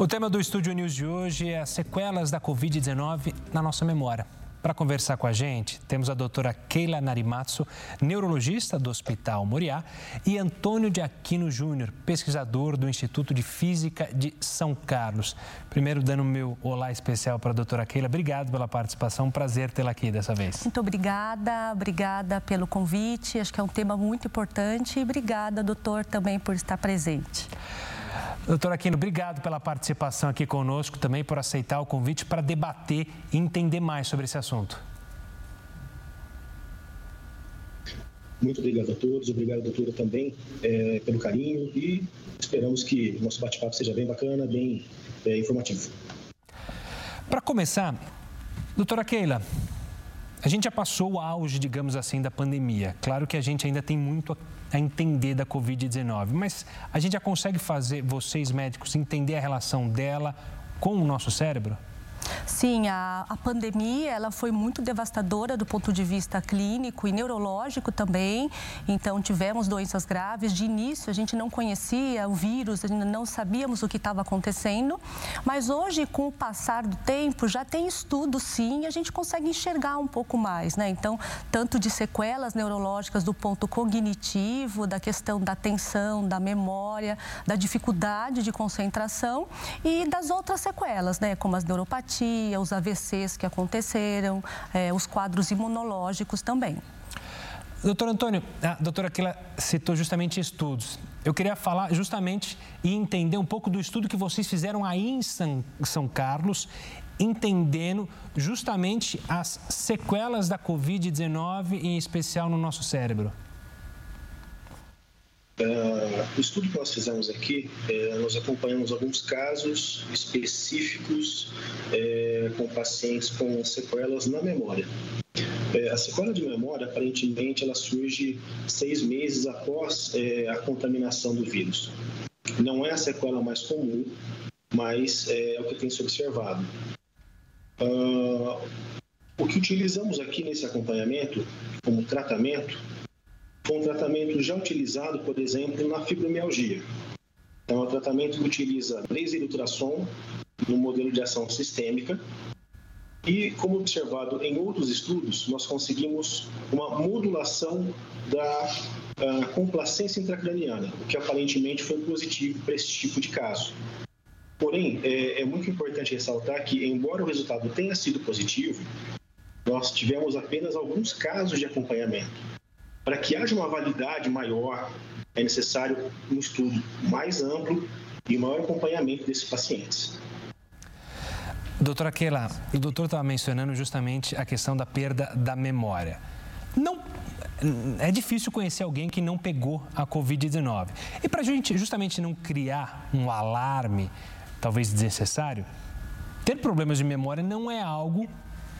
O tema do Estúdio News de hoje é as sequelas da Covid-19 na nossa memória. Para conversar com a gente, temos a doutora Keila Narimatsu, neurologista do Hospital Moriá, e Antônio de Aquino Júnior, pesquisador do Instituto de Física de São Carlos. Primeiro, dando meu olá especial para a doutora Keila. Obrigado pela participação, um prazer tê-la aqui dessa vez. Muito obrigada, obrigada pelo convite. Acho que é um tema muito importante e obrigada, doutor, também por estar presente. Doutor Aquino, obrigado pela participação aqui conosco, também por aceitar o convite para debater e entender mais sobre esse assunto. Muito obrigado a todos, obrigado, doutora, também é, pelo carinho e esperamos que o nosso bate-papo seja bem bacana, bem é, informativo. Para começar, doutora Keila, a gente já passou o auge, digamos assim, da pandemia. Claro que a gente ainda tem muito a entender da Covid-19, mas a gente já consegue fazer, vocês médicos, entender a relação dela com o nosso cérebro? Sim, a, a pandemia ela foi muito devastadora do ponto de vista clínico e neurológico também. Então, tivemos doenças graves. De início, a gente não conhecia o vírus, ainda não sabíamos o que estava acontecendo. Mas hoje, com o passar do tempo, já tem estudo, sim, a gente consegue enxergar um pouco mais, né? Então, tanto de sequelas neurológicas do ponto cognitivo, da questão da atenção, da memória, da dificuldade de concentração e das outras sequelas, né? Como as neuropatias os AVCs que aconteceram, é, os quadros imunológicos também. Doutor Antônio, a doutora Aquila citou justamente estudos. Eu queria falar justamente e entender um pouco do estudo que vocês fizeram aí em São Carlos, entendendo justamente as sequelas da Covid-19, em especial no nosso cérebro. Uh, o estudo que nós fizemos aqui, é, nós acompanhamos alguns casos específicos é, com pacientes com sequelas na memória. É, a sequela de memória, aparentemente, ela surge seis meses após a contaminação do vírus. Não é a sequela mais comum, mas é o que tem se observado. Uh, o que utilizamos aqui nesse acompanhamento, como tratamento, foi um tratamento já utilizado, por exemplo, na fibromialgia. Então, é um tratamento que utiliza laser ultrassom no modelo de ação sistêmica. E, como observado em outros estudos, nós conseguimos uma modulação da uh, complacência intracraniana, o que aparentemente foi positivo para esse tipo de caso. Porém, é, é muito importante ressaltar que, embora o resultado tenha sido positivo, nós tivemos apenas alguns casos de acompanhamento. Para que haja uma validade maior, é necessário um estudo mais amplo e maior acompanhamento desses pacientes. Doutora Keila, o doutor estava mencionando justamente a questão da perda da memória. Não é difícil conhecer alguém que não pegou a Covid-19. E para a gente justamente não criar um alarme, talvez desnecessário, ter problemas de memória não é algo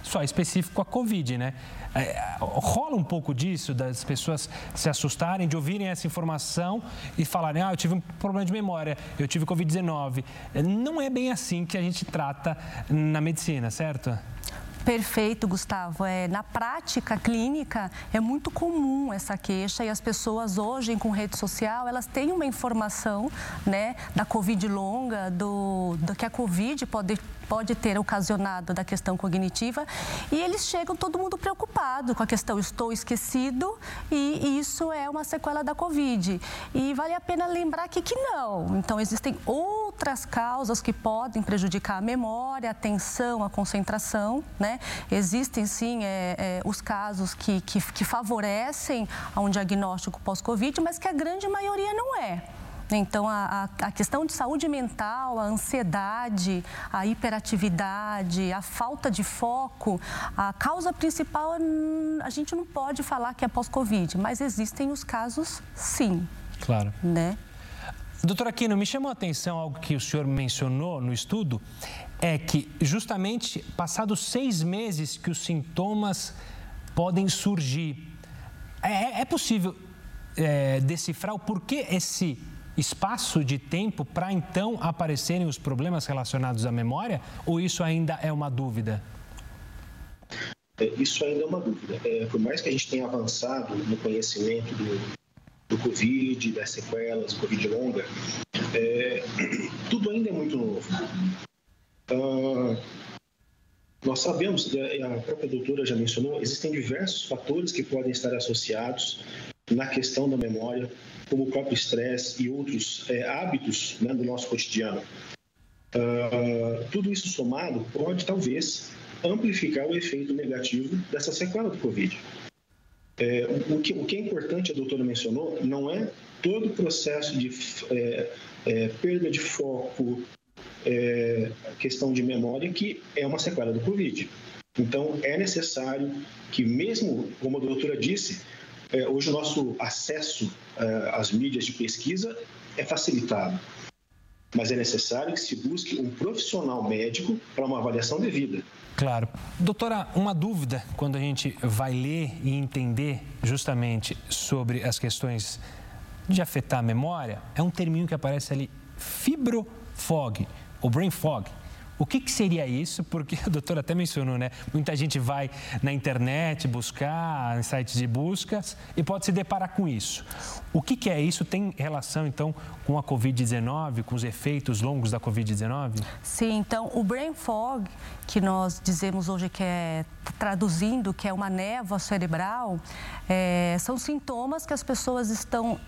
só específico a Covid, né? É, rola um pouco disso, das pessoas se assustarem, de ouvirem essa informação e falarem, ah, eu tive um problema de memória, eu tive Covid-19. Não é bem assim que a gente trata na medicina, certo? Perfeito, Gustavo. É, na prática clínica, é muito comum essa queixa e as pessoas hoje, com rede social, elas têm uma informação né, da Covid longa, do, do que a Covid pode pode ter ocasionado da questão cognitiva e eles chegam todo mundo preocupado com a questão estou esquecido e isso é uma sequela da Covid. E vale a pena lembrar que, que não. Então, existem outras causas que podem prejudicar a memória, a atenção, a concentração, né? Existem, sim, é, é, os casos que, que, que favorecem a um diagnóstico pós-Covid, mas que a grande maioria não é. Então, a, a, questão de saúde mental, a ansiedade, a hiperatividade, a falta de foco, a causa principal, hum, a gente não pode falar que é pós-Covid, mas existem os casos, sim. Claro. Né? Doutora Aquino, me chamou a atenção algo que o senhor mencionou no estudo, é que justamente passados seis meses que os sintomas podem surgir, é, é possível é, decifrar o porquê esse espaço de tempo para então aparecerem os problemas relacionados à memória? Ou isso ainda é uma dúvida? É, isso ainda é uma dúvida. É, por mais que a gente tenha avançado no conhecimento do, do Covid, das sequelas, Covid longa, é, tudo ainda é muito novo. Uh, nós sabemos, a própria doutora já mencionou, existem diversos fatores que podem estar associados na questão da memória, como o próprio estresse e outros é, hábitos né, do nosso cotidiano. Uh, tudo isso somado pode, talvez, amplificar o efeito negativo dessa sequela do Covid. É, o, que, o, que, é importante, a doutora mencionou, não é todo o processo de é, é, perda de foco, é, questão de memória, que é uma sequela do Covid. Então, é necessário que, mesmo, como a doutora disse, é, hoje o nosso acesso é, às mídias de pesquisa é facilitado. Mas é necessário que se busque um profissional médico para uma avaliação devida. Claro. Doutora, uma dúvida quando a gente vai ler e entender justamente sobre as questões de afetar a memória, é um terminho que aparece ali, fibrofog, ou brain fog. O que, que, seria isso? Porque a doutora até mencionou, né? Muita gente vai na internet buscar, em sites de buscas, e pode se deparar com isso. O que, que é isso? Tem relação, então, com a Covid-19, com os efeitos longos da Covid-19? Sim, então, o brain fog, que nós dizemos hoje que é, traduzindo, que é uma névoa cerebral, é, são sintomas que as pessoas estão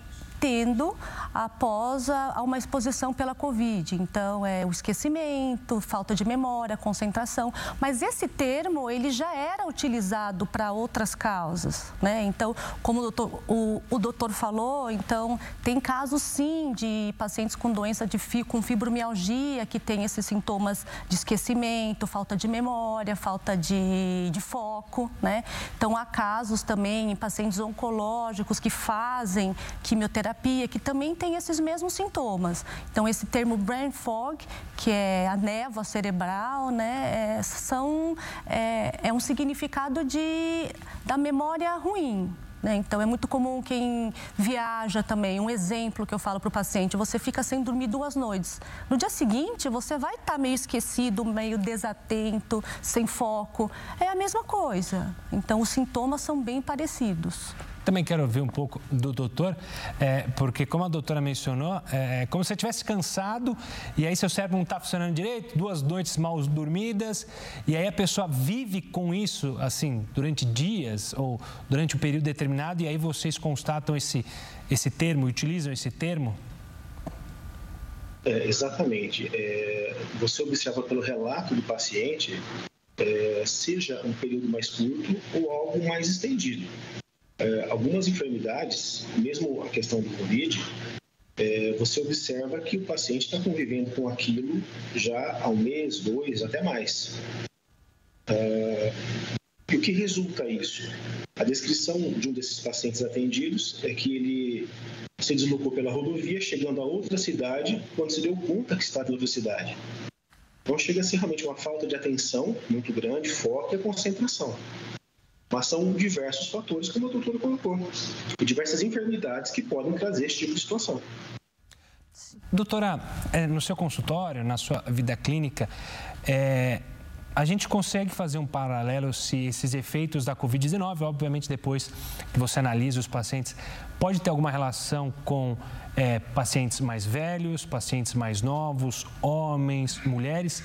tendo após a, uma exposição pela Covid. Então, é o esquecimento, falta de memória, concentração. Mas esse termo, ele já era utilizado para outras causas, né? Então, como o doutor, o, o doutor falou, então, tem casos, sim, de pacientes com doença de com fibromialgia, que tem esses sintomas de esquecimento, falta de memória, falta de, de foco, né? Então, há casos também em pacientes oncológicos que fazem quimioterapia terapia que também tem esses mesmos sintomas. Então, esse termo brain fog, que é a névoa cerebral, né, é, são, é, é um significado de, da memória ruim, né? então, é muito comum quem viaja também. Um exemplo que eu falo para o paciente: você fica sem dormir duas noites. No dia seguinte, você vai estar tá meio esquecido, meio desatento, sem foco. É a mesma coisa. Então, os sintomas são bem parecidos. Também quero ouvir um pouco do doutor, é, porque como a doutora mencionou, é, é como se você estivesse cansado e aí seu cérebro não está funcionando direito, duas noites mal dormidas, e aí a pessoa vive com isso, assim, durante dias ou durante um período determinado, e aí vocês constatam esse, esse termo, utilizam esse termo? É, exatamente. É, você observa pelo relato do paciente, é, seja um período mais curto ou algo mais estendido é, algumas enfermidades, mesmo a questão do Covid, é, você observa que o paciente está convivendo com aquilo já há um mês, dois, até mais. É, e o que resulta isso? A descrição de um desses pacientes atendidos é que ele se deslocou pela rodovia, chegando a outra cidade, quando se deu conta que estava em outra cidade. Então chega a ser realmente uma falta de atenção muito grande, foco e concentração. Mas são diversos fatores, como a doutora colocou, e diversas enfermidades que podem trazer esse tipo de situação. Doutora, é, no seu consultório, na sua vida clínica, é, a gente consegue fazer um paralelo se esses efeitos da Covid-19, obviamente depois que você analisa os pacientes, pode ter alguma relação com é, pacientes mais velhos, pacientes mais novos, homens, mulheres,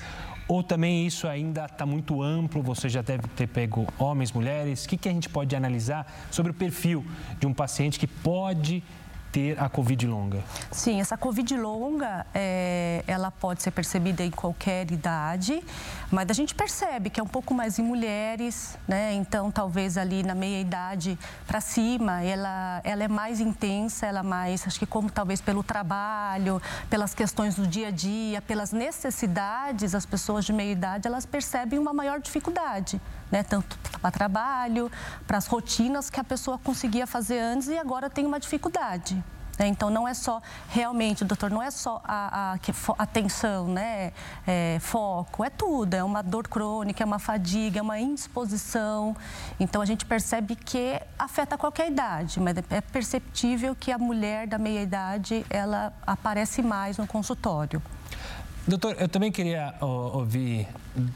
ou também isso ainda está muito amplo, você já deve ter pego homens, mulheres. O que, que a gente pode analisar sobre o perfil de um paciente que pode ter a Covid longa? Sim, essa Covid longa, é, ela pode ser percebida em qualquer idade, mas a gente percebe que é um pouco mais em mulheres, né? Então, talvez ali na meia idade para cima, ela, ela é mais intensa, ela é mais, acho que como talvez pelo trabalho, pelas questões do dia a dia, pelas necessidades, as pessoas de meia idade, elas percebem uma maior dificuldade né? tanto para trabalho, para as rotinas que a pessoa conseguia fazer antes e agora tem uma dificuldade. Né? Então, não é só, realmente, doutor, não é só a, a atenção, né? É, foco, é tudo. É uma dor crônica, é uma fadiga, é uma indisposição. Então, a gente percebe que afeta qualquer idade, mas é perceptível que a mulher da meia-idade, ela aparece mais no consultório. Doutor, eu também queria ouvir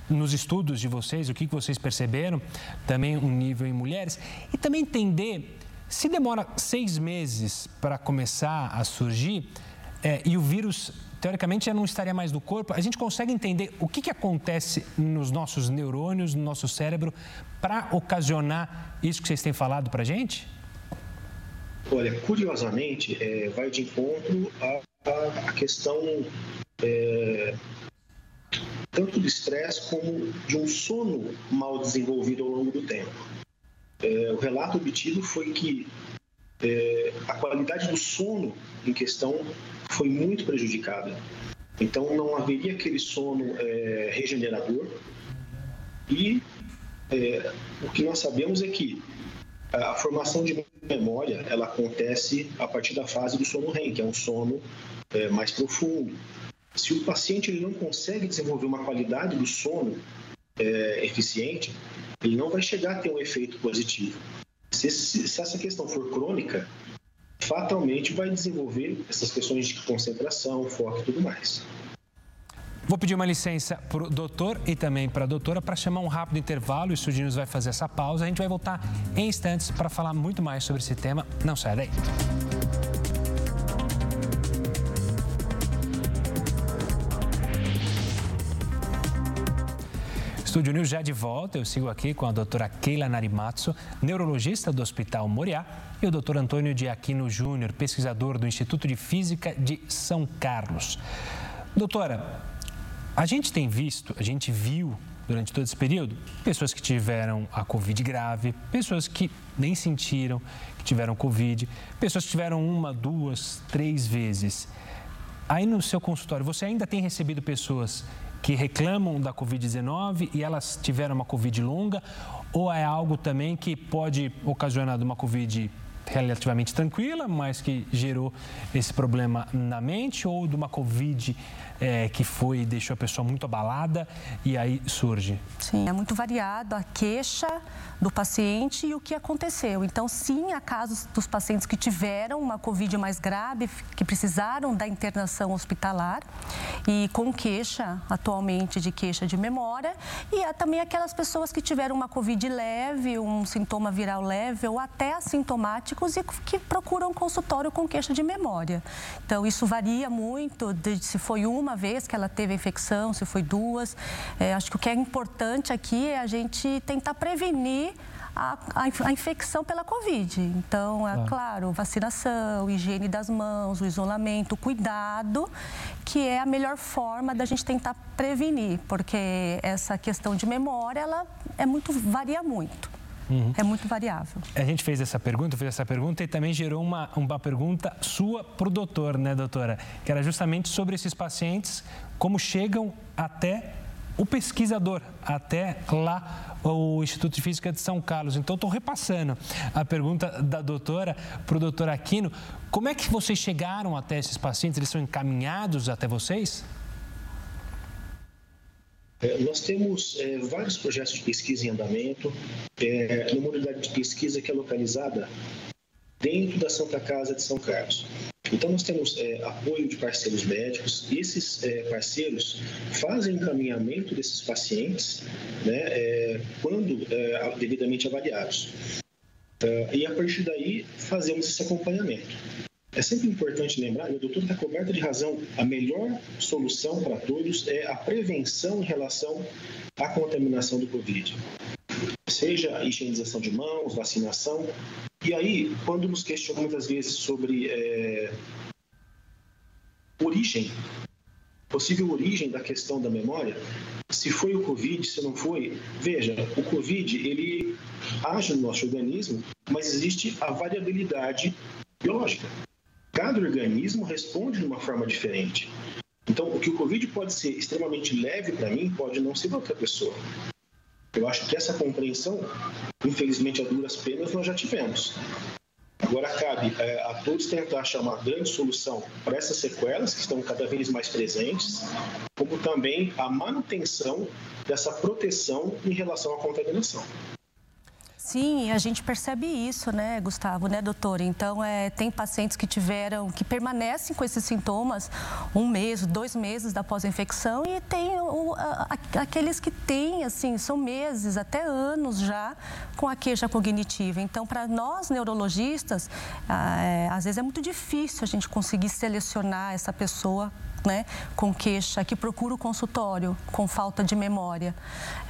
nos estudos de vocês o que vocês perceberam, também um nível em mulheres, e também entender se demora seis meses para começar a surgir é, e o vírus teoricamente já não estaria mais no corpo. A gente consegue entender o que, que acontece nos nossos neurônios, no nosso cérebro, para ocasionar isso que vocês têm falado para a gente? Olha, curiosamente, é, vai de encontro à, à questão é, tanto do estresse como de um sono mal desenvolvido ao longo do tempo. É, o relato obtido foi que é, a qualidade do sono em questão foi muito prejudicada. Então, não haveria aquele sono é, regenerador. E é, o que nós sabemos é que a formação de memória ela acontece a partir da fase do sono REM, que é um sono é, mais profundo. Se o paciente ele não consegue desenvolver uma qualidade do sono é, eficiente, ele não vai chegar a ter um efeito positivo. Se, se, se essa questão for crônica, fatalmente vai desenvolver essas questões de concentração, foco e tudo mais. Vou pedir uma licença para o doutor e também para a doutora para chamar um rápido intervalo. O Estúdio vai fazer essa pausa. A gente vai voltar em instantes para falar muito mais sobre esse tema. Não sai daí. Estúdio News já de volta. Eu sigo aqui com a doutora Keila Narimatsu, neurologista do Hospital Moriá, e o doutor Antônio de Aquino Júnior, pesquisador do Instituto de Física de São Carlos. Doutora, a gente tem visto, a gente viu durante todo esse período pessoas que tiveram a Covid grave, pessoas que nem sentiram que tiveram Covid, pessoas que tiveram uma, duas, três vezes. Aí no seu consultório, você ainda tem recebido pessoas que reclamam da Covid-19 e elas tiveram uma Covid longa? Ou é algo também que pode ocasionar uma Covid relativamente tranquila, mas que gerou esse problema na mente? Ou de uma Covid é, que foi deixou a pessoa muito abalada e aí surge? Sim, é muito variado a queixa do paciente e o que aconteceu. Então, sim, há casos dos pacientes que tiveram uma Covid mais grave, que precisaram da internação hospitalar e com queixa, atualmente, de queixa de memória. E há também aquelas pessoas que tiveram uma Covid leve, um sintoma viral leve ou até assintomáticos e que procuram consultório com queixa de memória. Então, isso varia muito de se foi uma vez que ela teve a infecção, se foi duas. É, acho que o que é importante aqui é a gente tentar prevenir a, a, a, infecção pela Covid. Então, é claro, vacinação, higiene das mãos, o isolamento, o cuidado, que é a melhor forma da gente tentar prevenir, porque essa questão de memória, ela é muito, varia muito. Uhum. É muito variável. A gente fez essa pergunta, fez essa pergunta e também gerou uma, uma pergunta sua para o doutor, né, doutora? Que era justamente sobre esses pacientes, como chegam até o pesquisador, até lá o Instituto de Física de São Carlos. Então, estou repassando a pergunta da doutora para o doutor Aquino. Como é que vocês chegaram até esses pacientes? Eles são encaminhados até vocês? É, nós temos é, vários projetos de pesquisa em andamento, é, numa unidade de pesquisa que é localizada dentro da Santa Casa de São Carlos. Então, nós temos é, apoio de parceiros médicos, esses é, parceiros fazem encaminhamento desses pacientes né, é, quando devidamente avaliados. Uh, e a partir daí, fazemos esse acompanhamento. É sempre importante lembrar, e o doutor está coberto de razão, a melhor solução para todos é a prevenção em relação à contaminação do Covid. Seja a higienização de mãos, vacinação, e aí, quando nos questionam muitas vezes sobre é, origem, possível origem da questão da memória, se foi o Covid, se não foi, veja, o Covid ele age no nosso organismo, mas existe a variabilidade biológica. Cada organismo responde de uma forma diferente. Então, o que o Covid pode ser extremamente leve para mim, pode não ser para outra pessoa. Eu acho que essa compreensão, infelizmente, a duras penas, nós já tivemos. Agora cabe é, a todos tentar achar uma grande solução para essas sequelas que estão cada vez mais presentes, como também a manutenção dessa proteção em relação à contaminação. Sim, a gente percebe isso, né, Gustavo, né, doutor? Então, é, tem pacientes que tiveram, que permanecem com esses sintomas um mês, dois meses após a infecção e tem o, a, aqueles que têm, assim, são meses, até anos já com a queixa cognitiva. Então, para nós neurologistas, é, às vezes é muito difícil a gente conseguir selecionar essa pessoa né, com queixa, que procura o consultório com falta de memória.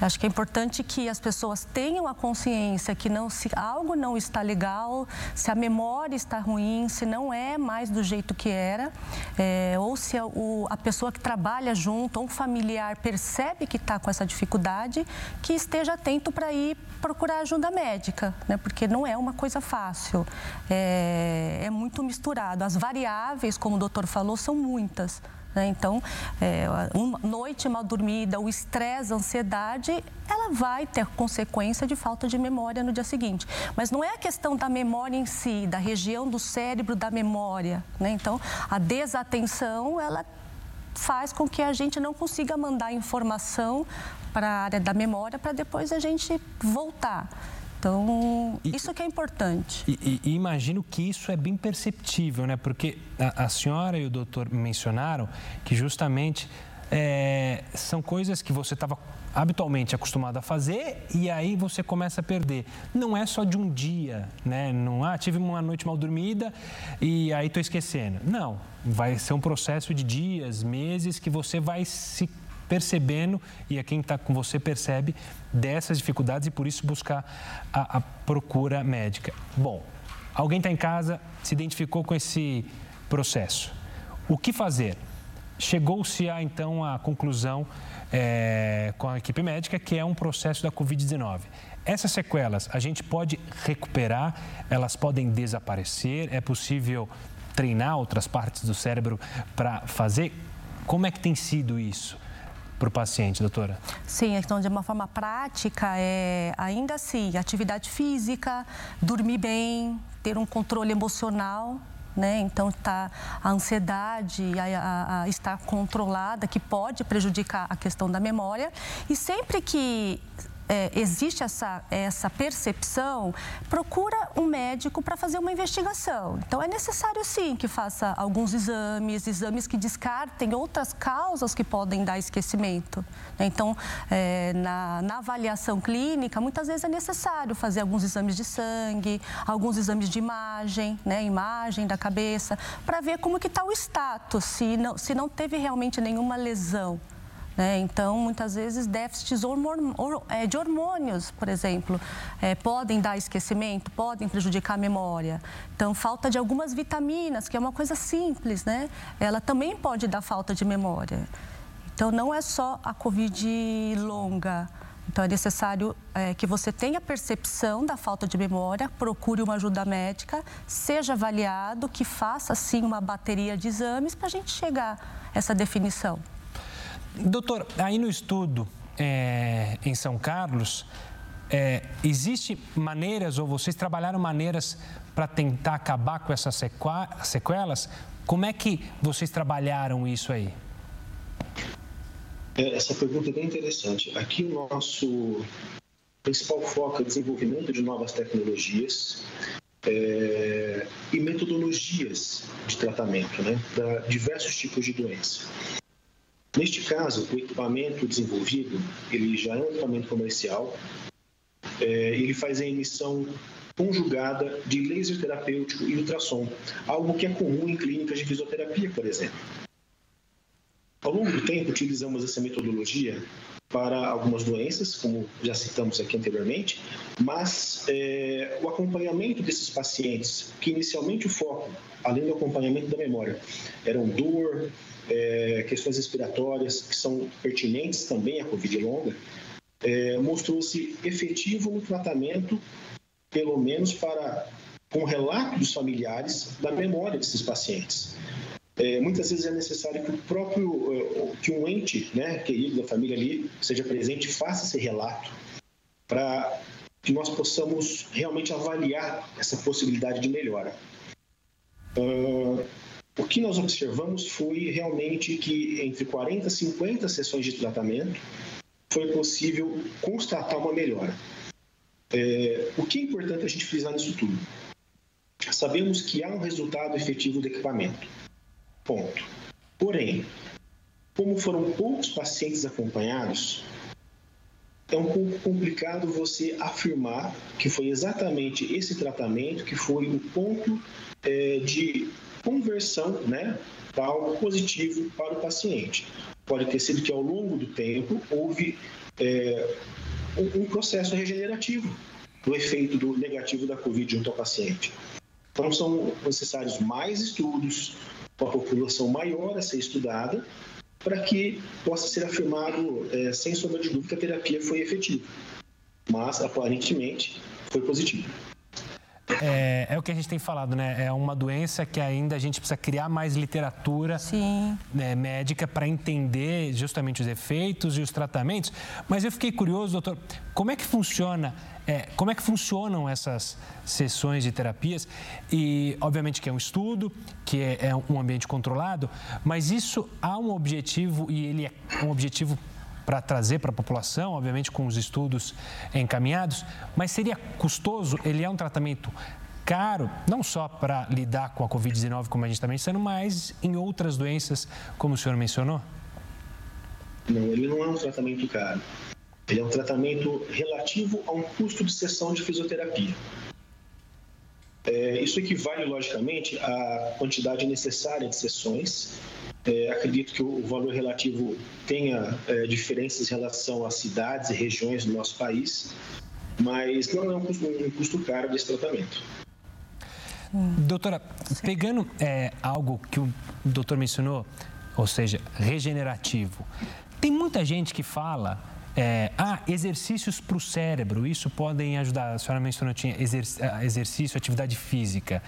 Acho que é importante que as pessoas tenham a consciência que não, se algo não está legal, se a memória está ruim, se não é mais do jeito que era, é, ou se a, o, a pessoa que trabalha junto ou um familiar percebe que está com essa dificuldade, que esteja atento para ir procurar ajuda médica, né, porque não é uma coisa fácil, é, é muito misturado. As variáveis, como o doutor falou, são muitas. Né? Então, é, uma noite mal dormida, o estresse, a ansiedade, ela vai ter consequência de falta de memória no dia seguinte. Mas não é a questão da memória em si, da região do cérebro da memória. Né? Então, a desatenção, ela faz com que a gente não consiga mandar informação para a área da memória para depois a gente voltar. Então, e, isso que é importante. E, e, imagino que isso é bem perceptível, né? Porque a, a senhora e o doutor mencionaram que justamente é, são coisas que você estava habitualmente acostumado a fazer e aí você começa a perder. Não é só de um dia, né? Não, ah, tive uma noite mal dormida e aí estou esquecendo. Não, vai ser um processo de dias, meses que você vai se percebendo, e a quem está com você percebe, dessas dificuldades e por isso buscar a, a procura médica. Bom, alguém está em casa, se identificou com esse processo. O que fazer? Chegou-se a então a conclusão é, com a equipe médica que é um processo da Covid-19. Essas sequelas a gente pode recuperar, elas podem desaparecer, é possível treinar outras partes do cérebro para fazer. Como é que tem sido isso? Para o paciente, doutora? Sim, então de uma forma prática, é, ainda assim, atividade física, dormir bem, ter um controle emocional né? Então tá a ansiedade a, a, a, estar controlada que pode prejudicar a questão da memória e sempre que é, existe essa, essa percepção, procura um médico para fazer uma investigação. Então, é necessário sim que faça alguns exames, exames que descartem outras causas que podem dar esquecimento. Né? Então, é, na, na avaliação clínica, muitas vezes é necessário fazer alguns exames de sangue, alguns exames de imagem, né? imagem da cabeça, para ver como que está o status, se não, se não teve realmente nenhuma lesão. Né? Então, muitas vezes, déficits é, de hormônios, por exemplo, é, podem dar esquecimento, podem prejudicar a memória. Então, falta de algumas vitaminas, que é uma coisa simples, né? Ela também pode dar falta de memória. Então, não é só a Covid longa. Então, é necessário é, que você tenha percepção da falta de memória, procure uma ajuda médica, seja avaliado, que faça, sim, uma bateria de exames para a gente chegar a essa definição. Doutor, aí no estudo é, em São Carlos, é, existe maneiras, ou vocês trabalharam maneiras para tentar acabar com essas sequelas? Como é que vocês trabalharam isso aí? É, essa pergunta é bem interessante. Aqui o nosso principal foco é o desenvolvimento de novas tecnologias é, e metodologias de tratamento né, para diversos tipos de doença. Neste caso, o equipamento desenvolvido, ele já é um equipamento comercial, é, ele faz a emissão conjugada de laser terapêutico e ultrassom, algo que é comum em clínicas de fisioterapia, por exemplo. Ao longo do tempo, utilizamos essa metodologia para algumas doenças, como já citamos aqui anteriormente, mas é, o acompanhamento desses pacientes, que inicialmente o foco, além do acompanhamento da memória, eram dor, é, questões respiratórias que são pertinentes também à Covid longa, é, mostrou-se efetivo no tratamento, pelo menos para com relato dos familiares da memória desses pacientes. É, muitas vezes é necessário que o próprio, é, que um ente, né, querido da família ali, seja presente e faça esse relato para que nós possamos realmente avaliar essa possibilidade de melhora. Uh, o que nós observamos foi realmente que entre 40 e 50 sessões de tratamento foi possível constatar uma melhora. É, o que é importante a gente frisar nisso tudo? Sabemos que há um resultado efetivo do equipamento. Ponto. Porém, como foram poucos pacientes acompanhados, é um pouco complicado você afirmar que foi exatamente esse tratamento que foi o ponto é, de conversão né, para algo positivo para o paciente. Pode ter sido que ao longo do tempo houve é, um, processo regenerativo do efeito do negativo da Covid junto ao paciente. Então, são necessários mais estudos, uma população maior a ser estudada, para que possa ser afirmado, é, sem sombra de dúvida, que a terapia foi efetiva. Mas, aparentemente, foi positiva. É, é, o que a gente tem falado, né? É uma doença que ainda a gente precisa criar mais literatura né, médica para entender justamente os efeitos e os tratamentos. Mas eu fiquei curioso, doutor, como é que funciona? É, como é que funcionam essas sessões de terapias? E, obviamente, que é um estudo, que é, é um ambiente controlado, mas isso há um objetivo e ele é um objetivo para trazer para a população, obviamente com os estudos encaminhados, mas seria custoso? Ele é um tratamento caro, não só para lidar com a Covid-19, como a gente está mencionando, mas em outras doenças, como o senhor mencionou? Não, ele não é um tratamento caro. Ele é um tratamento relativo a um custo de sessão de fisioterapia. É, isso equivale, logicamente, à quantidade necessária de sessões é, acredito que o valor relativo tenha é, diferenças em relação às cidades e regiões do nosso país, mas não é um custo, um custo caro desse tratamento. Doutora, pegando é, algo que o doutor mencionou, ou seja, regenerativo, tem muita gente que fala é, ah, exercícios para o cérebro, isso podem ajudar. A senhora mencionou tinha ah, exercício, atividade física.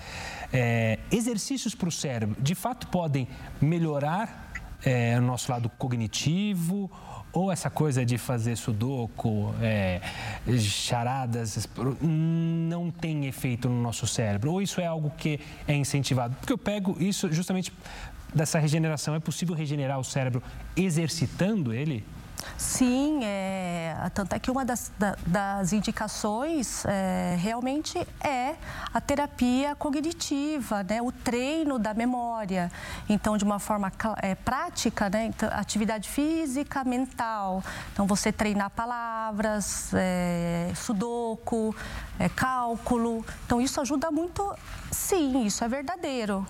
É, exercícios para o cérebro, de fato, podem melhorar é, o nosso lado cognitivo ou essa coisa de fazer sudoku, é, charadas, não tem efeito no nosso cérebro? Ou isso é algo que é incentivado? Porque eu pego isso justamente dessa regeneração. É possível regenerar o cérebro exercitando ele? Sim, é, tanto é que uma das, da, das indicações é, realmente é a terapia cognitiva, né, o treino da memória. Então, de uma forma é, prática, né, então, atividade física, mental. Então, você treinar palavras, é, sudoku, é, cálculo. Então, isso ajuda muito, sim, isso é verdadeiro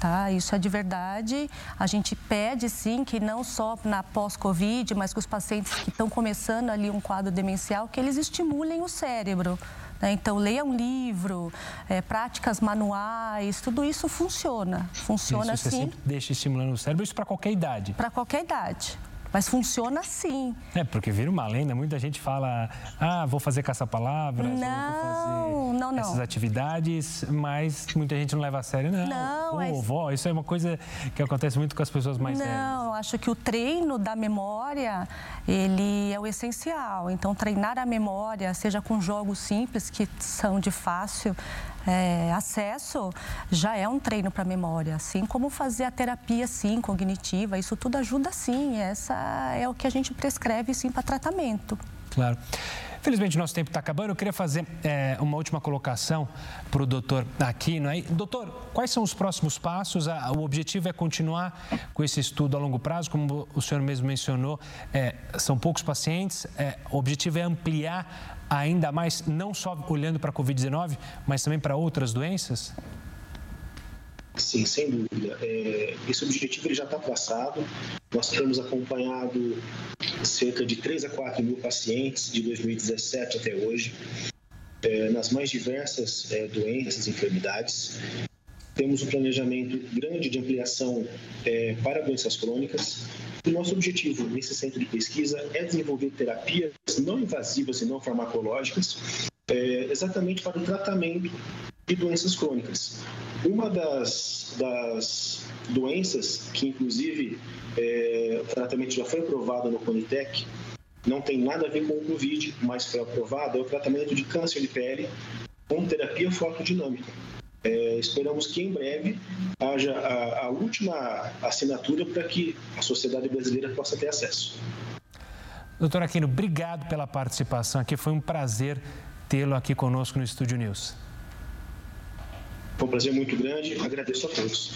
tá? Isso é de verdade. A gente pede, sim, que não só na pós-Covid, mas que os pacientes que estão começando ali um quadro demencial, que eles estimulem o cérebro. Né? Então, leia um livro, é, práticas manuais, tudo isso funciona. Funciona isso, você sim. Sempre deixa estimulando o cérebro, isso para qualquer idade. Para qualquer idade. Mas funciona sim. É, porque vira uma lenda, muita gente fala, ah, vou fazer caça-palavras, não, vou fazer não, não. essas atividades, mas muita gente não leva a sério, não. Não, Pô, mas... vó, isso é uma coisa que acontece muito com as pessoas mais não, velhas. Não, acho que o treino da memória, ele é o essencial. Então, treinar a memória, seja com jogos simples, que são de fácil é, acesso já é um treino para a memória, assim como fazer a terapia sim cognitiva, isso tudo ajuda sim, essa é o que a gente prescreve sim para tratamento. Claro. Felizmente, nosso tempo está acabando. Eu queria fazer é, uma última colocação para o doutor Aquino. Aí, doutor, quais são os próximos passos? O objetivo é continuar com esse estudo a longo prazo, como o senhor mesmo mencionou, é, são poucos pacientes. É, o objetivo é ampliar ainda mais, não só olhando para a Covid-19, mas também para outras doenças? Sim, sem dúvida. É, esse objetivo ele já está traçado. Nós temos acompanhado cerca de 3 a 4 mil pacientes de 2017 até hoje, é, nas mais diversas é, doenças e enfermidades. Temos um planejamento grande de ampliação é, para doenças crônicas. O nosso objetivo nesse centro de pesquisa é desenvolver terapias não invasivas e não farmacológicas, exatamente para o tratamento de doenças crônicas. Uma das, das doenças que, inclusive, é, o tratamento já foi aprovado no Conitec, não tem nada a ver com o Covid, mas foi aprovado, é o tratamento de câncer de pele com terapia fotodinâmica. É, esperamos que em breve haja a, a última assinatura para que a sociedade brasileira possa ter acesso. Doutor Aquino, obrigado pela participação aqui. Foi um prazer tê-lo aqui conosco no Estúdio News. Foi um prazer muito grande. Agradeço a todos.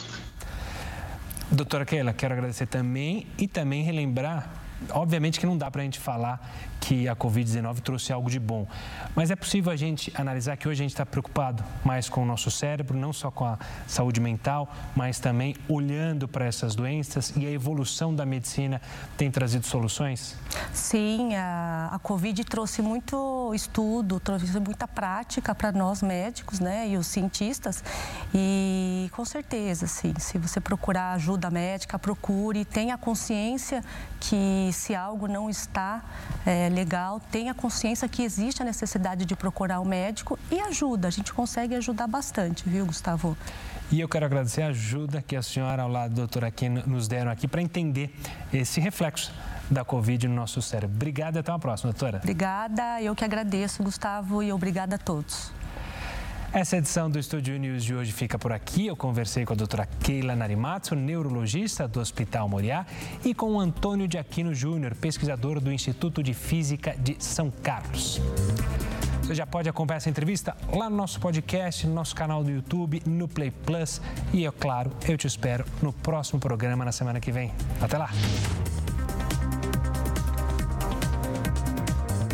Doutora Keila, quero agradecer também e também relembrar, obviamente que não dá para a gente falar que a Covid-19 trouxe algo de bom. Mas é possível a gente analisar que hoje a gente está preocupado mais com o nosso cérebro, não só com a saúde mental, mas também olhando para essas doenças e a evolução da medicina tem trazido soluções? Sim, a, a Covid trouxe muito estudo, trouxe muita prática para nós médicos né, e os cientistas. E com certeza, sim, se você procurar ajuda médica, procure, tenha consciência que se algo não está é, legal, tenha consciência que existe a necessidade de procurar o um médico e ajuda. A gente consegue ajudar bastante, viu, Gustavo? E eu quero agradecer a ajuda que a senhora, ao lado da doutora aqui, nos deram aqui para entender esse reflexo da Covid no nosso cérebro. Obrigada e até uma próxima, doutora. Obrigada, eu que agradeço, Gustavo, e obrigada a todos. Essa edição do Estúdio News de hoje fica por aqui. Eu conversei com a doutora Keila Narimatsu, neurologista do Hospital Moriá, e com o Antônio de Aquino Júnior, pesquisador do Instituto de Física de São Carlos. Você já pode acompanhar essa entrevista lá no nosso podcast, no nosso canal do YouTube, no Play Plus. E, é claro, eu te espero no próximo programa na semana que vem. Até lá!